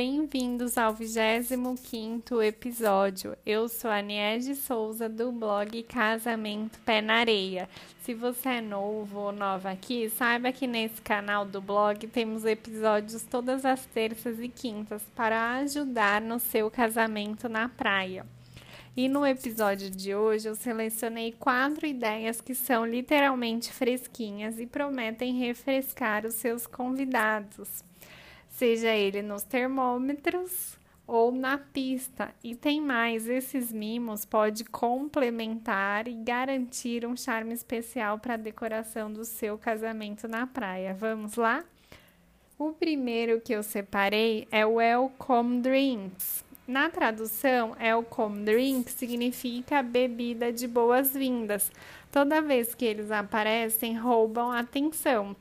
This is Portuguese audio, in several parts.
bem-vindos ao 25 episódio. Eu sou a Niege Souza do blog Casamento Pé na Areia. Se você é novo ou nova aqui, saiba que nesse canal do blog temos episódios todas as terças e quintas para ajudar no seu casamento na praia. E no episódio de hoje eu selecionei quatro ideias que são literalmente fresquinhas e prometem refrescar os seus convidados seja ele nos termômetros ou na pista. E tem mais, esses mimos pode complementar e garantir um charme especial para a decoração do seu casamento na praia. Vamos lá? O primeiro que eu separei é o Welcome Drinks. Na tradução, Welcome Drink significa bebida de boas-vindas. Toda vez que eles aparecem, roubam atenção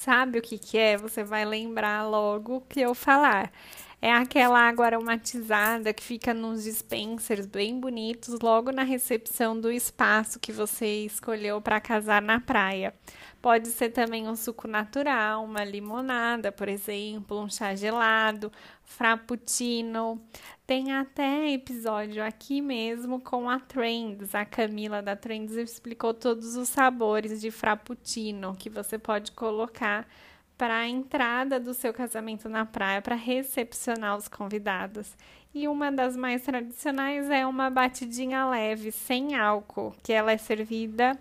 sabe o que, que é, você vai lembrar logo que eu falar. É aquela água aromatizada que fica nos dispensers bem bonitos, logo na recepção do espaço que você escolheu para casar na praia. Pode ser também um suco natural, uma limonada, por exemplo, um chá gelado, frappuccino. Tem até episódio aqui mesmo com a Trends. A Camila da Trends explicou todos os sabores de frappuccino que você pode colocar para a entrada do seu casamento na praia, para recepcionar os convidados. E uma das mais tradicionais é uma batidinha leve, sem álcool, que ela é servida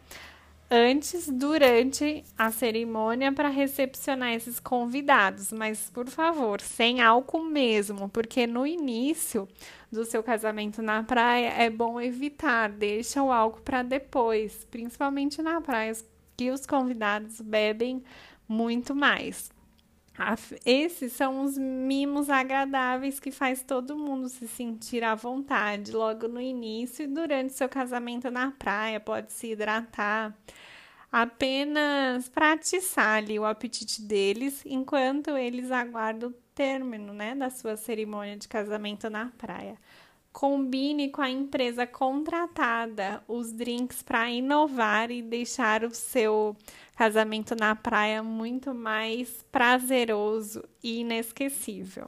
antes, durante a cerimônia para recepcionar esses convidados, mas por favor, sem álcool mesmo, porque no início do seu casamento na praia é bom evitar, deixa o álcool para depois, principalmente na praia que os convidados bebem muito mais. Esses são os mimos agradáveis que faz todo mundo se sentir à vontade logo no início e durante seu casamento na praia, pode se hidratar, apenas para atiçar ali o apetite deles enquanto eles aguardam o término, né, da sua cerimônia de casamento na praia. Combine com a empresa contratada os drinks para inovar e deixar o seu casamento na praia muito mais prazeroso e inesquecível.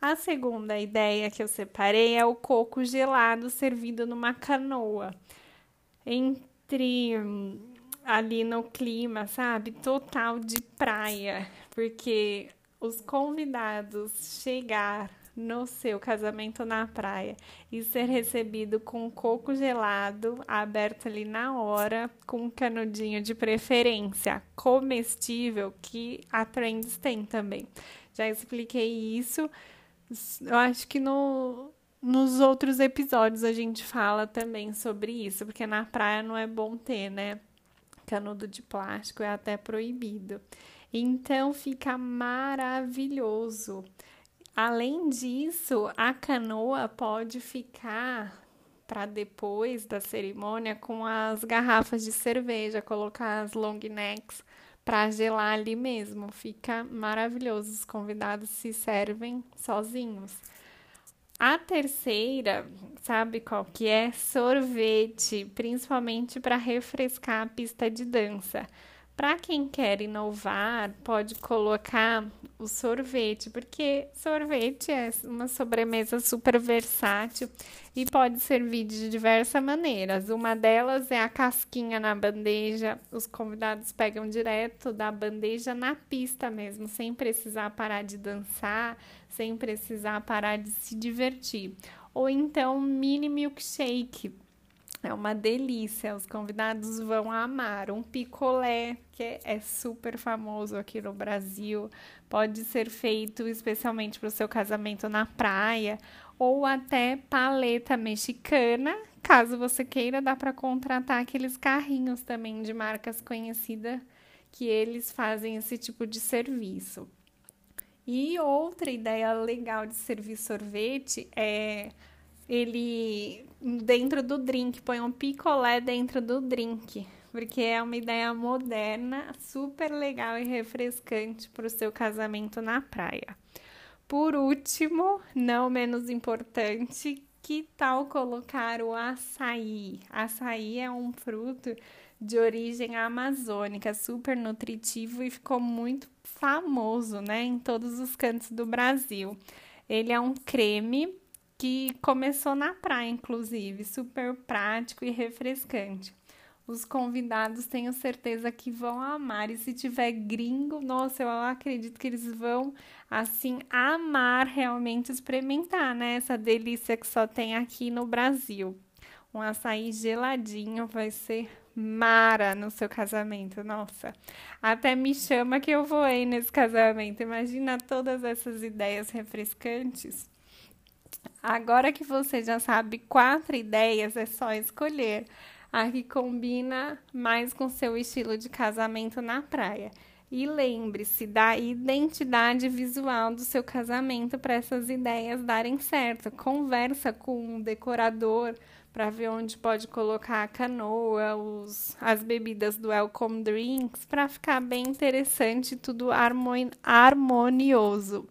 A segunda ideia que eu separei é o coco gelado servido numa canoa. Entre ali no clima, sabe? Total de praia, porque os convidados chegar no seu casamento na praia e ser recebido com coco gelado aberto ali na hora, com um canudinho de preferência comestível que a Trends tem também. Já expliquei isso. Eu acho que no, nos outros episódios a gente fala também sobre isso, porque na praia não é bom ter, né? Canudo de plástico é até proibido. Então fica maravilhoso. Além disso, a canoa pode ficar para depois da cerimônia com as garrafas de cerveja, colocar as long necks para gelar ali mesmo. Fica maravilhoso. Os convidados se servem sozinhos. A terceira, sabe qual que é? Sorvete, principalmente para refrescar a pista de dança. Para quem quer inovar, pode colocar o sorvete, porque sorvete é uma sobremesa super versátil e pode servir de diversas maneiras. Uma delas é a casquinha na bandeja, os convidados pegam direto da bandeja na pista mesmo, sem precisar parar de dançar, sem precisar parar de se divertir. Ou então mini milkshake é uma delícia, os convidados vão amar. Um picolé, que é super famoso aqui no Brasil, pode ser feito especialmente para o seu casamento na praia, ou até paleta mexicana. Caso você queira, dá para contratar aqueles carrinhos também de marcas conhecidas que eles fazem esse tipo de serviço. E outra ideia legal de servir sorvete é ele dentro do drink, põe um picolé dentro do drink, porque é uma ideia moderna, super legal e refrescante para o seu casamento na praia. Por último, não menos importante, que tal colocar o açaí? Açaí é um fruto de origem amazônica, super nutritivo e ficou muito famoso, né, em todos os cantos do Brasil. Ele é um creme que começou na praia, inclusive, super prático e refrescante. Os convidados tenho certeza que vão amar. E se tiver gringo, nossa, eu acredito que eles vão assim amar realmente experimentar, né? Essa delícia que só tem aqui no Brasil. Um açaí geladinho vai ser mara no seu casamento, nossa. Até me chama que eu vou aí nesse casamento. Imagina todas essas ideias refrescantes. Agora que você já sabe quatro ideias, é só escolher a que combina mais com seu estilo de casamento na praia. E lembre-se da identidade visual do seu casamento para essas ideias darem certo. Conversa com um decorador para ver onde pode colocar a canoa, os, as bebidas do Welcome Drinks, para ficar bem interessante, tudo harmonioso.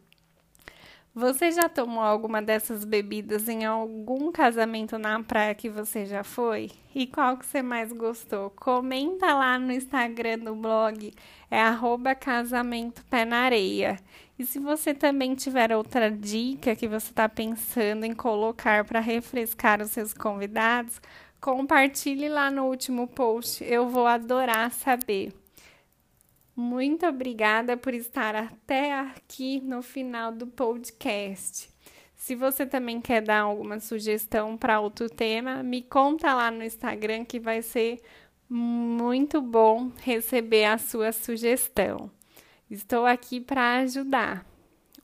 Você já tomou alguma dessas bebidas em algum casamento na praia que você já foi? E qual que você mais gostou? Comenta lá no Instagram do blog, é arroba casamento pé na areia. E se você também tiver outra dica que você está pensando em colocar para refrescar os seus convidados, compartilhe lá no último post. Eu vou adorar saber. Muito obrigada por estar até aqui no final do podcast. Se você também quer dar alguma sugestão para outro tema, me conta lá no Instagram que vai ser muito bom receber a sua sugestão. Estou aqui para ajudar.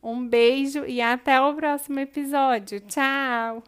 Um beijo e até o próximo episódio. Tchau!